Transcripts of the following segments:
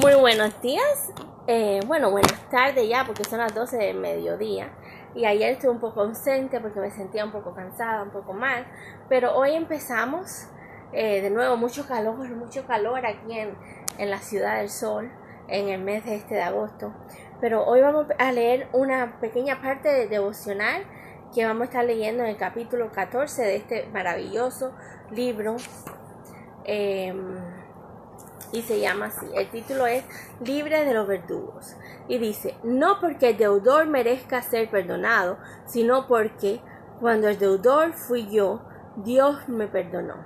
Muy buenos días, eh, bueno, buenas tardes ya porque son las 12 del mediodía. Y ayer estuve un poco ausente porque me sentía un poco cansada, un poco mal, pero hoy empezamos eh, de nuevo mucho calor, mucho calor aquí en, en la ciudad del sol en el mes de este de agosto, pero hoy vamos a leer una pequeña parte de devocional que vamos a estar leyendo en el capítulo 14 de este maravilloso libro. Eh, y se llama así. El título es Libre de los verdugos. Y dice, no porque el deudor merezca ser perdonado, sino porque cuando el deudor fui yo, Dios me perdonó.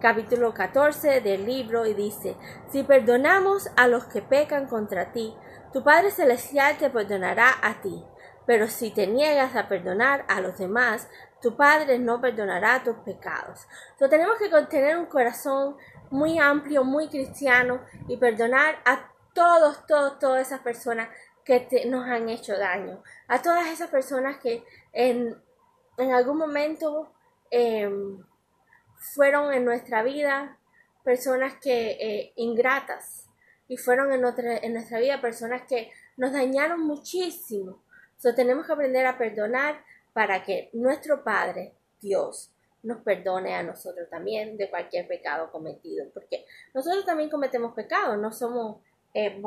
Capítulo 14 del libro y dice, si perdonamos a los que pecan contra ti, tu Padre Celestial te perdonará a ti. Pero si te niegas a perdonar a los demás, tu Padre no perdonará tus pecados. Entonces tenemos que tener un corazón muy amplio, muy cristiano y perdonar a todos, todos, todas esas personas que nos han hecho daño. A todas esas personas que en, en algún momento em, fueron en nuestra vida personas que eh, ingratas y fueron en, en nuestra vida personas que nos dañaron muchísimo. So, tenemos que aprender a perdonar para que nuestro Padre, Dios, nos perdone a nosotros también de cualquier pecado cometido, porque nosotros también cometemos pecados, no somos eh,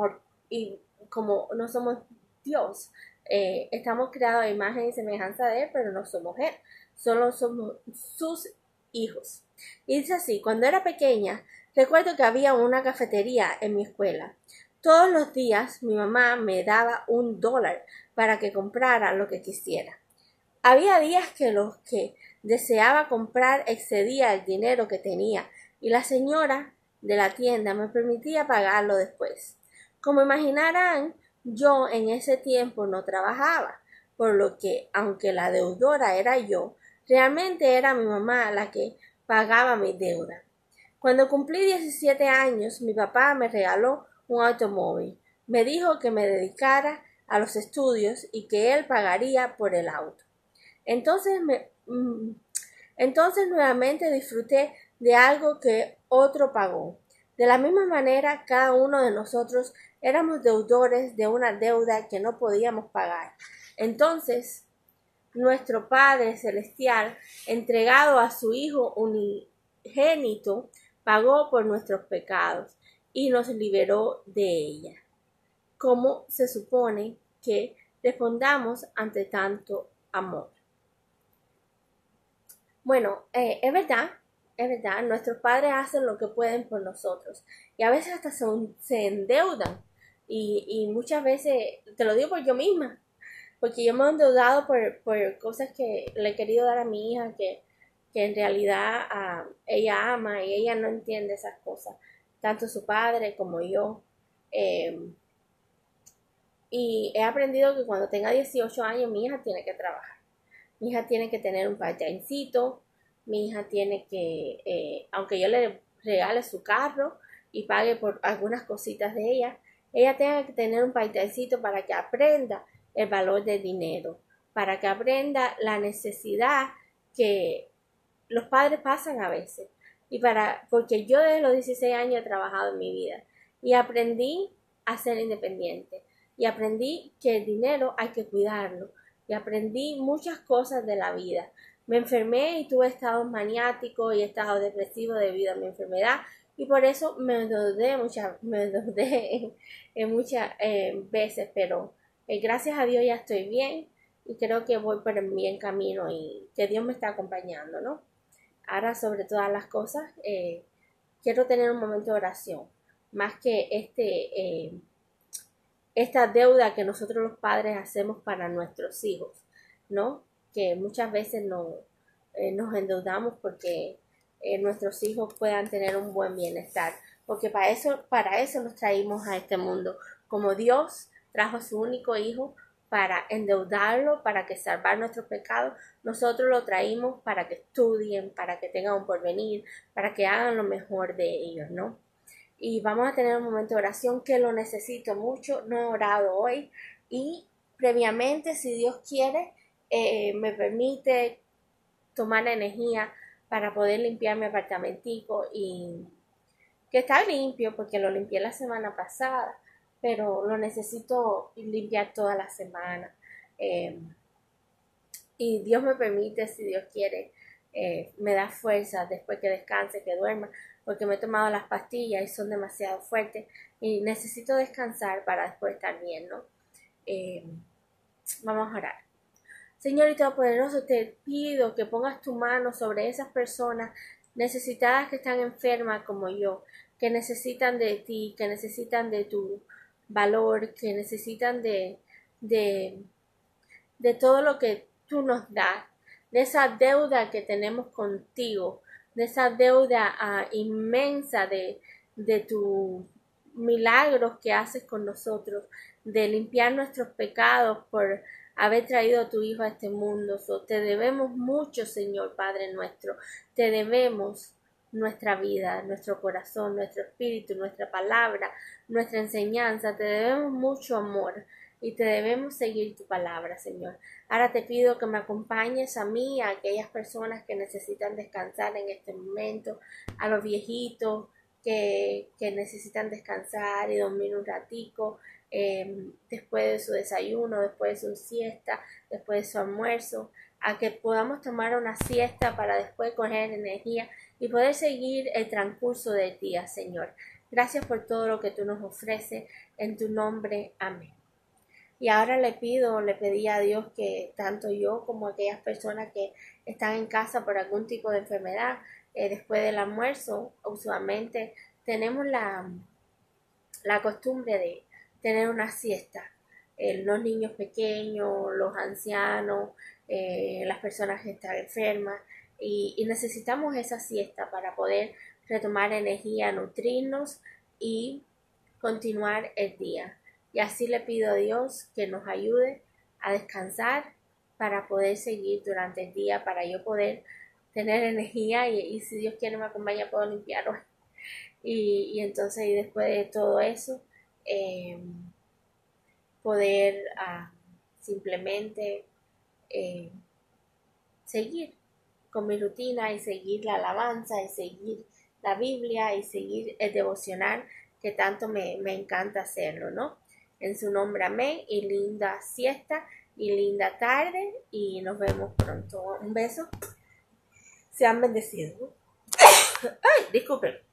como no somos Dios, eh, estamos creados a imagen y semejanza de Él, pero no somos Él, solo somos sus hijos. Y dice así, cuando era pequeña, recuerdo que había una cafetería en mi escuela. Todos los días mi mamá me daba un dólar para que comprara lo que quisiera. Había días que los que deseaba comprar excedía el dinero que tenía y la señora de la tienda me permitía pagarlo después. Como imaginarán, yo en ese tiempo no trabajaba, por lo que, aunque la deudora era yo, realmente era mi mamá la que pagaba mi deuda. Cuando cumplí 17 años, mi papá me regaló un automóvil. Me dijo que me dedicara a los estudios y que él pagaría por el auto. Entonces me, mm, entonces nuevamente disfruté de algo que otro pagó. De la misma manera, cada uno de nosotros éramos deudores de una deuda que no podíamos pagar. Entonces, nuestro Padre Celestial, entregado a su Hijo unigénito, pagó por nuestros pecados y nos liberó de ella. ¿Cómo se supone que respondamos ante tanto amor? Bueno, eh, es verdad, es verdad, nuestros padres hacen lo que pueden por nosotros y a veces hasta se, endeudan y, y, muchas veces, te lo digo por yo misma, porque yo me he endeudado por, por cosas que le he querido dar a mi hija que, que en realidad ah, ella ama y ella no entiende esas cosas, tanto su padre como yo. Em, y he aprendido que cuando tenga 18 años mi hija tiene que trabajar mi hija tiene que tener un part mi hija tiene que, eh, aunque yo le regale su carro y pague por algunas cositas de ella, ella tiene que tener un part para que aprenda el valor del dinero, para que aprenda la necesidad que los padres pasan a veces. Y para, porque yo desde los 16 años he trabajado en mi vida y aprendí a ser independiente y aprendí que el dinero hay que cuidarlo, y aprendí muchas cosas de la vida. Me enfermé y tuve estados maniáticos y estados depresivos debido a mi enfermedad y por eso me dudé muchas, me en, muchas eh, veces, pero eh, gracias a Dios ya estoy bien y creo que voy por el bien camino y que Dios me está acompañando, ¿no? Ahora sobre todas las cosas, eh, quiero tener un momento de oración, más que este esta deuda que nosotros los padres hacemos para nuestros hijos, ¿no? Que muchas veces no, eh, nos endeudamos porque eh, nuestros hijos puedan tener un buen bienestar, porque para eso, para eso nos traímos a este mundo, como Dios trajo a su único hijo para endeudarlo, para que salvar nuestros pecados, nosotros lo traímos para que estudien, para que tengan un porvenir, para que hagan lo mejor de ellos, ¿no? Y vamos a tener un momento de oración que lo necesito mucho. No he orado hoy y previamente, si Dios quiere, eh, me permite tomar energía para poder limpiar mi apartamentico y, que está limpio porque lo limpié la semana pasada, pero lo necesito limpiar toda la semana. Eh, y Dios me permite, si Dios quiere, eh, me da fuerza después que descanse, que duerma, porque me he tomado las pastillas y son demasiado fuertes y necesito descansar para después estar bien, ¿no? Eh, vamos a orar. Señor y Todopoderoso, te pido que pongas tu mano sobre esas personas necesitadas que están enfermas como yo, que necesitan de ti, que necesitan de tu valor, que necesitan de, de, de todo lo que tú nos das, de esa deuda que tenemos contigo, de esa deuda ah, inmensa de, de tus milagros que haces con nosotros, de limpiar nuestros pecados por haber traído a tu Hijo a este mundo. te debemos mucho, Señor Padre nuestro. Te debemos nuestra vida, nuestro corazón, nuestro espíritu, nuestra palabra, nuestra enseñanza. Te debemos mucho amor y te debemos seguir tu palabra, Señor. Ahora te pido que me acompañes a mí, a aquellas personas que necesitan descansar en este momento, a los viejitos que, que necesitan descansar y dormir un ratico, Em, después de su desayuno, después de su siesta, después de su almuerzo, a que podamos tomar una siesta para después coger energía y poder seguir el transcurso del día, Señor. Gracias por todo lo que tú nos ofreces. En tu nombre, amén. Y ahora le pido, le pedí a Dios que tanto yo como aquellas personas que están en casa por algún tipo de enfermedad, eh, después del almuerzo, usualmente tenemos la, la costumbre de tener una siesta. Eh, los niños pequeños, los ancianos, eh, las personas que están enfermas y, necesitamos esa siesta para poder retomar energía, nutrirnos y continuar el día. Y así le pido a Dios que nos ayude a descansar para poder seguir durante el día, para yo poder tener energía y, si Dios quiere me acompaña puedo limpiarlo. Y, y entonces y después de todo eso, eh, poder ah, simplemente eh, seguir con mi rutina y seguir la alabanza y seguir la Biblia y seguir el devocional que tanto me, me encanta hacerlo, ¿no? En su nombre, amén y linda siesta y linda tarde y nos vemos pronto. Un beso. Sean bendecidos. Ay, disculpen.